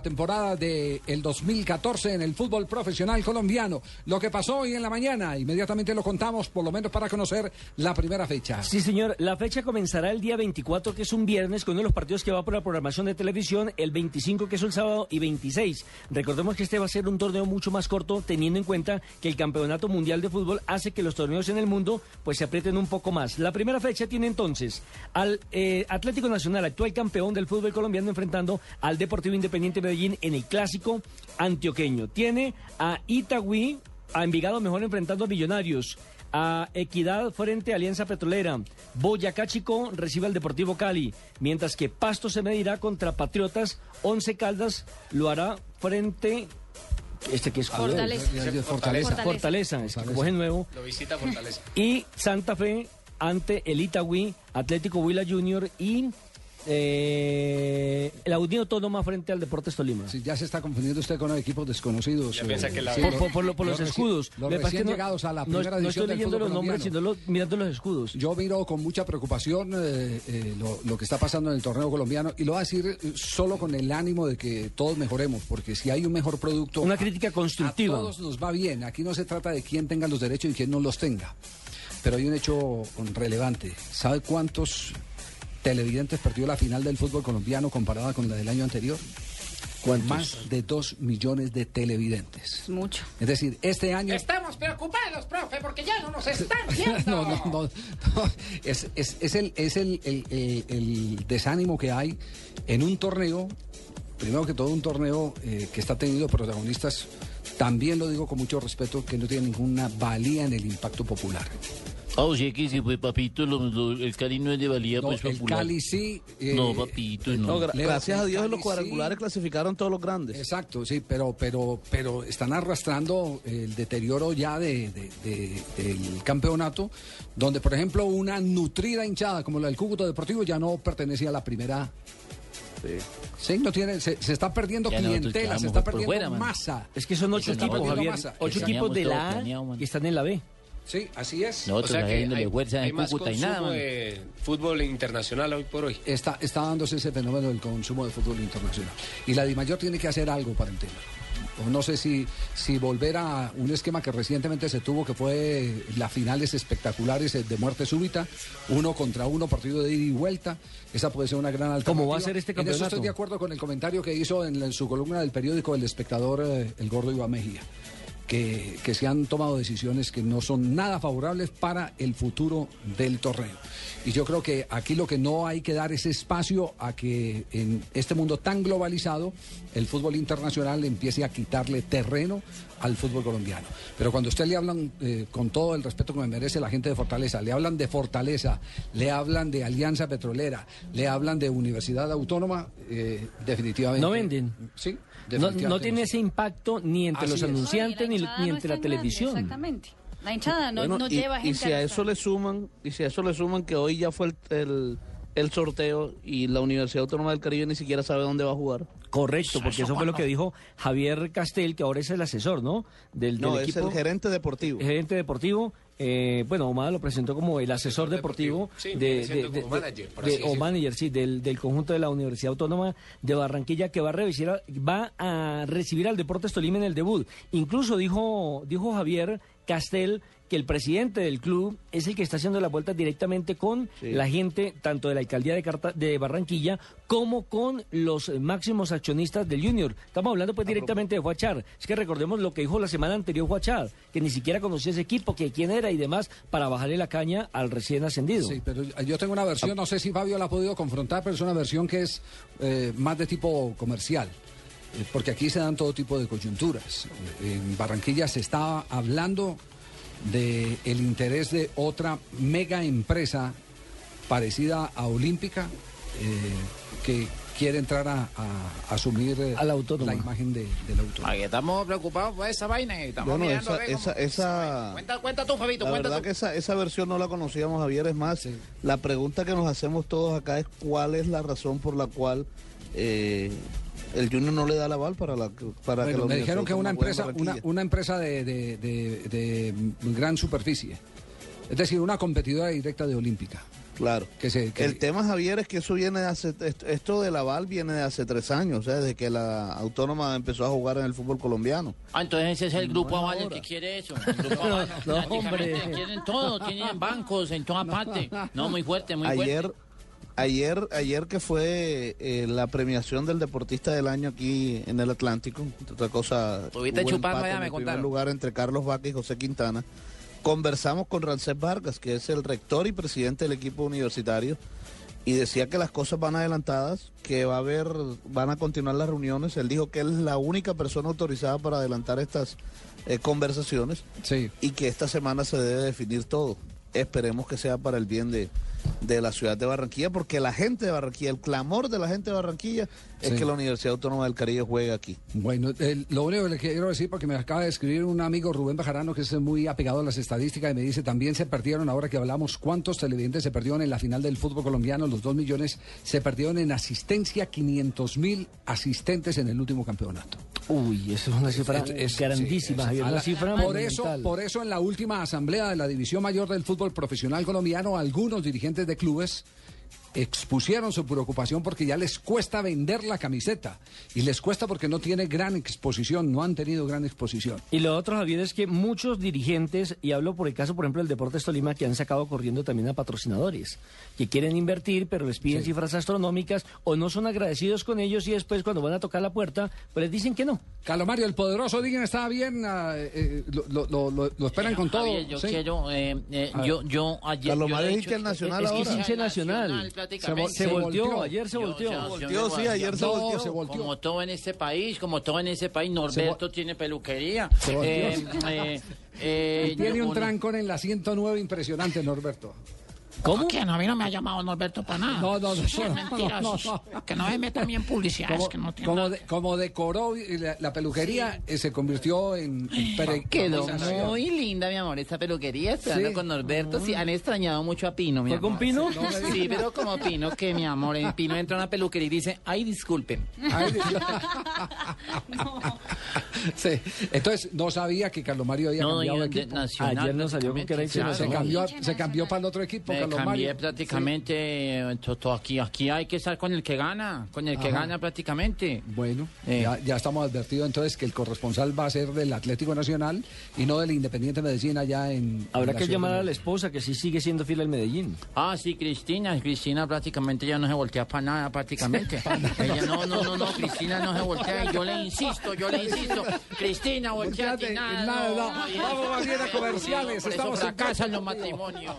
temporada del el 2014 en el fútbol profesional colombiano. Lo que pasó hoy en la mañana, inmediatamente lo contamos, por lo menos para conocer la primera fecha. Sí, señor. La fecha comenzará el día 24, que es un viernes, con uno de los partidos que va por la programación de televisión, el 25, que es el sábado, y 26. Recordemos que este va a ser un torneo mucho más corto, teniendo en cuenta que el Campeonato Mundial de Fútbol hace que los torneos en el mundo pues se aprieten un poco más. La primera fecha tiene entonces al eh, Atlético Nacional, actual campeón del fútbol colombiano, enfrentando al Deportivo Independiente Medellín en el clásico antioqueño. Tiene a Itagüí, a Envigado mejor enfrentando a Millonarios. A Equidad frente a Alianza Petrolera. Boyacá Chico recibe al Deportivo Cali. Mientras que Pasto se medirá contra Patriotas. Once Caldas lo hará frente. Este que es Fortaleza. Fortaleza. Fortaleza. Fortaleza, es que como es nuevo. Lo visita Fortaleza. Y Santa Fe ante el Itagüí, Atlético Huila Junior y eh, la Unión Autónoma frente al Deportes Tolima. Sí, ya se está confundiendo usted con equipos desconocidos. Ya piensa que la- Por, por- por lo- por los escudos. Los Lo que pasa es recién que no- llegados a la primera no edición estoy leyendo los nombres, sino lo- mirando los escudos. Yo miro con mucha preocupación eh, eh, lo, lo que está pasando en el torneo colombiano y lo voy a decir eh, solo con el ánimo de que todos mejoremos, porque si hay un mejor producto... Una crítica constructiva. A todos nos va bien. Aquí no se trata de quién tenga los derechos y quién no los tenga. Pero hay un hecho relevante. ¿Sabe cuántos televidentes perdió la final del fútbol colombiano comparada con la del año anterior? Más de dos millones de televidentes. Mucho. Es decir, este año... Estamos preocupados, profe, porque ya no nos están viendo. No, no, no, no. Es, es- es el, es el, el- el- el desánimo que hay en un torneo, primero que todo un torneo eh, que está teniendo protagonistas, también lo digo con mucho respeto, que no tiene ninguna valía en el impacto popular. Ah, o sea que si fue papito, lo- lo- el Cali no es de valía, No, pues el popular. Cali sí. eh, No, papito, no. No, gra- Leo, gracias a Dios en Cali los cuadrangulares sí. clasificaron todos los grandes. Exacto, sí, pero, pero, pero están arrastrando el deterioro ya de, de- de- del campeonato, donde por ejemplo una nutrida hinchada como la del Cúcuta Deportivo ya no pertenecía a la primera. Sí, no tiene, se, se está perdiendo Ya clientela, se está perdiendo fuera, masa. Es que son ocho equipos, Javier. masa. Ocho equipos de la A que están en la B. Sí, así es. O Nosotros sea que hay, fuerza hay en más Cúcuta y nada, de fútbol internacional hoy por hoy. Está, está dándose ese fenómeno del consumo de fútbol internacional. Y la DIMAYOR tiene que hacer algo para el tema. O no sé si, si volver a un esquema que recientemente se tuvo, que fue las finales espectaculares de muerte súbita, uno contra uno, partido de ida y vuelta. Esa puede ser una gran alternativa. ¿Cómo va a ser este En eso campeonato? estoy de acuerdo con el comentario que hizo en, la- en su columna del periódico El Espectador, eh, el gordo Iván Mejía. Que, que se han tomado decisiones que no son nada favorables para el futuro del torneo. Y yo creo que aquí lo que no hay que dar es espacio a que en este mundo tan globalizado el fútbol internacional empiece a quitarle terreno al fútbol colombiano. Pero cuando usted le hablan, eh, con todo el respeto que me merece la gente de Fortaleza, le hablan de Fortaleza, le hablan de Alianza Petrolera, le hablan de Universidad Autónoma, eh, definitivamente. No venden. Sí, No, definitivamente. no tiene ese impacto ni entre Así los es. anunciantes ni, ni entre la televisión. Exactamente. La hinchada no, Bueno, no y, lleva y gente si a la eso le suman, y si a eso le suman que hoy ya fue el, el, el sorteo y la Universidad Autónoma del Caribe ni siquiera sabe dónde va a jugar. Correcto, porque eso fue lo que dijo Javier Castel, que ahora es el asesor, ¿no? Del, No, del es equipo. el gerente deportivo. gerente deportivo. eh, bueno, Omar lo presentó como el asesor deportivo, Sí, de, de- de- manager, de- o manager, sí, del, del conjunto de la Universidad Autónoma de Barranquilla que va a revisar, va a recibir al Deportes Tolima en el debut. Incluso dijo, dijo Javier Castel que el presidente del club es el que está haciendo la vuelta directamente con Sí. la gente, tanto de la alcaldía de, Carta- de Barranquilla, como con los máximos accionistas del Junior. Estamos hablando pues directamente de Huachar. Es que recordemos lo que dijo la semana anterior Huachar, que ni siquiera conocía ese equipo, que quién era y demás, para bajarle la caña al recién ascendido. Sí, pero yo tengo una versión, no sé si Fabio la ha podido confrontar, pero es una versión que es eh, más de tipo comercial. eh, Porque aquí se dan todo tipo de coyunturas. En Barranquilla se está hablando de el interés de otra mega empresa parecida a Olímpica, eh, que quiere entrar a, asumir eh, A la imagen de, de la autónoma. Estamos preocupados por esa vaina y estamos Bueno, mirando esa, esa, esa, Cuenta, cuenta tú, Fabito, la cuenta verdad tú. que esa, esa versión no la conocíamos, Javier. Es más, Sí. la pregunta que nos hacemos todos acá es cuál es la razón por la cual eh, el Junior no le da la aval para, la, para que Bueno, la me dijeron que una empresa, una, una empresa de, de- de- de gran superficie, es decir, una competidora directa de Olímpica. Claro. que se- que- El tema, Javier, es que eso viene de hace, esto, esto del aval viene de hace tres años, o sea, desde que la autónoma empezó a jugar en el fútbol colombiano. Ah, entonces ese es el grupo Aval el que quiere eso. El grupo Aval, no, prácticamente hombre. quieren todo, tienen bancos en toda parte. No, muy fuerte, muy fuerte. Ayer, ayer, que fue eh, la premiación del deportista del año aquí en el Atlántico, entre otra cosa, Estuviste hubo chupando allá, en me contaron. lugar entre Carlos Vaca y José Quintana. Conversamos con Rancés Vargas, que es el rector y presidente del equipo universitario, y decía que las cosas van adelantadas, que va a haber, van a continuar las reuniones. Él dijo que él es la única persona autorizada para adelantar estas eh, conversaciones Sí. y que esta semana se debe definir todo. Esperemos que sea para el bien de, de la ciudad de Barranquilla, porque la gente de Barranquilla, el clamor de la gente de Barranquilla es Sí. que la Universidad Autónoma del Caribe juegue aquí. Bueno, el- lo único que le quiero decir, porque me acaba de escribir un amigo Rubén Bajarano, que es muy apegado a las estadísticas, y me dice, también se perdieron, ahora que hablamos, cuántos televidentes se perdieron en la final del fútbol colombiano, los dos millones, se perdieron en asistencia, 500 mil asistentes en el último campeonato. Uy, eso es una cifra Es- es- grandísima, sí, Javier, a una la- cifra por eso, por eso en la última asamblea de la División Mayor del Fútbol Profesional Colombiano, algunos dirigentes de clubes expusieron su preocupación porque ya les cuesta vender la camiseta y les cuesta porque no tiene gran exposición, no han tenido gran exposición. Y lo otro, Javier, es que muchos dirigentes, y hablo por el caso, por ejemplo, del Deportes Tolima, que han sacado corriendo también a patrocinadores, que quieren invertir, pero les piden cifras astronómicas, o no son agradecidos con ellos, y después cuando van a tocar la puerta, pues les dicen que no. Calomario, el poderoso, digan, está bien, ah, eh, lo, lo- lo- lo- lo esperan con todo. Javier, yo ¿sí? quiero, eh, eh, yo, yo ayer. Carlos yo es dicho hincha del Nacional es que es ahora. Prácticamente. Se, Se volteó, volteó. ayer se Yo- volteó. yo- yo Volteó, me sí, ayer se volteó. se volteó. Como todo en este país, como todo en este país, Norberto tiene peluquería. Se volteó. Eh, eh, eh, Tiene yo- un trancón en la 109 impresionante, Norberto. ¿Cómo? Que no, a mí no me ha llamado Norberto para nada. No, no, no, Eso es no, mentira. no, es- no. Que no me meta a mí en publicidades Como, que no tiene como, de- como decoró la, la peluquería, eh, se convirtió en, en pere- Quedó muy linda, mi amor, esta peluquería, esperando Sí. con Norberto. Sí, han extrañado mucho a Pino, mi ¿Fue amor. con Pino? Sí, pero como Pino, que mi amor, el Pino entra a una peluquería y dice, ay, disculpen. Ay, Dios. Sí. Entonces, no sabía que Carlos Mario había No, cambiado yo de equipo. nacional. Ayer nos salió con que era prácticamente, Se claro. cambió, se cambió para el otro equipo, Me Carlos cambié Mario. prácticamente, eh, to- to- aquí, aquí hay que estar con el que gana, con el que Ajá. gana prácticamente. Bueno, Eh. ya, ya estamos advertidos entonces que el corresponsal va a ser del Atlético Nacional y no del Independiente Medellín allá en. Habrá en que llamar a la esposa, que sí sigue siendo fiel al Medellín. Ah, sí, Cristina, Cristina prácticamente ya no se voltea para nada prácticamente. Ella no, no, no, no, Cristina no se voltea yo le insisto, yo le insisto, Cristina, volteate nada. nada, Vamos a comerciales, Por eso estamos en fracasan Casa los matrimonios.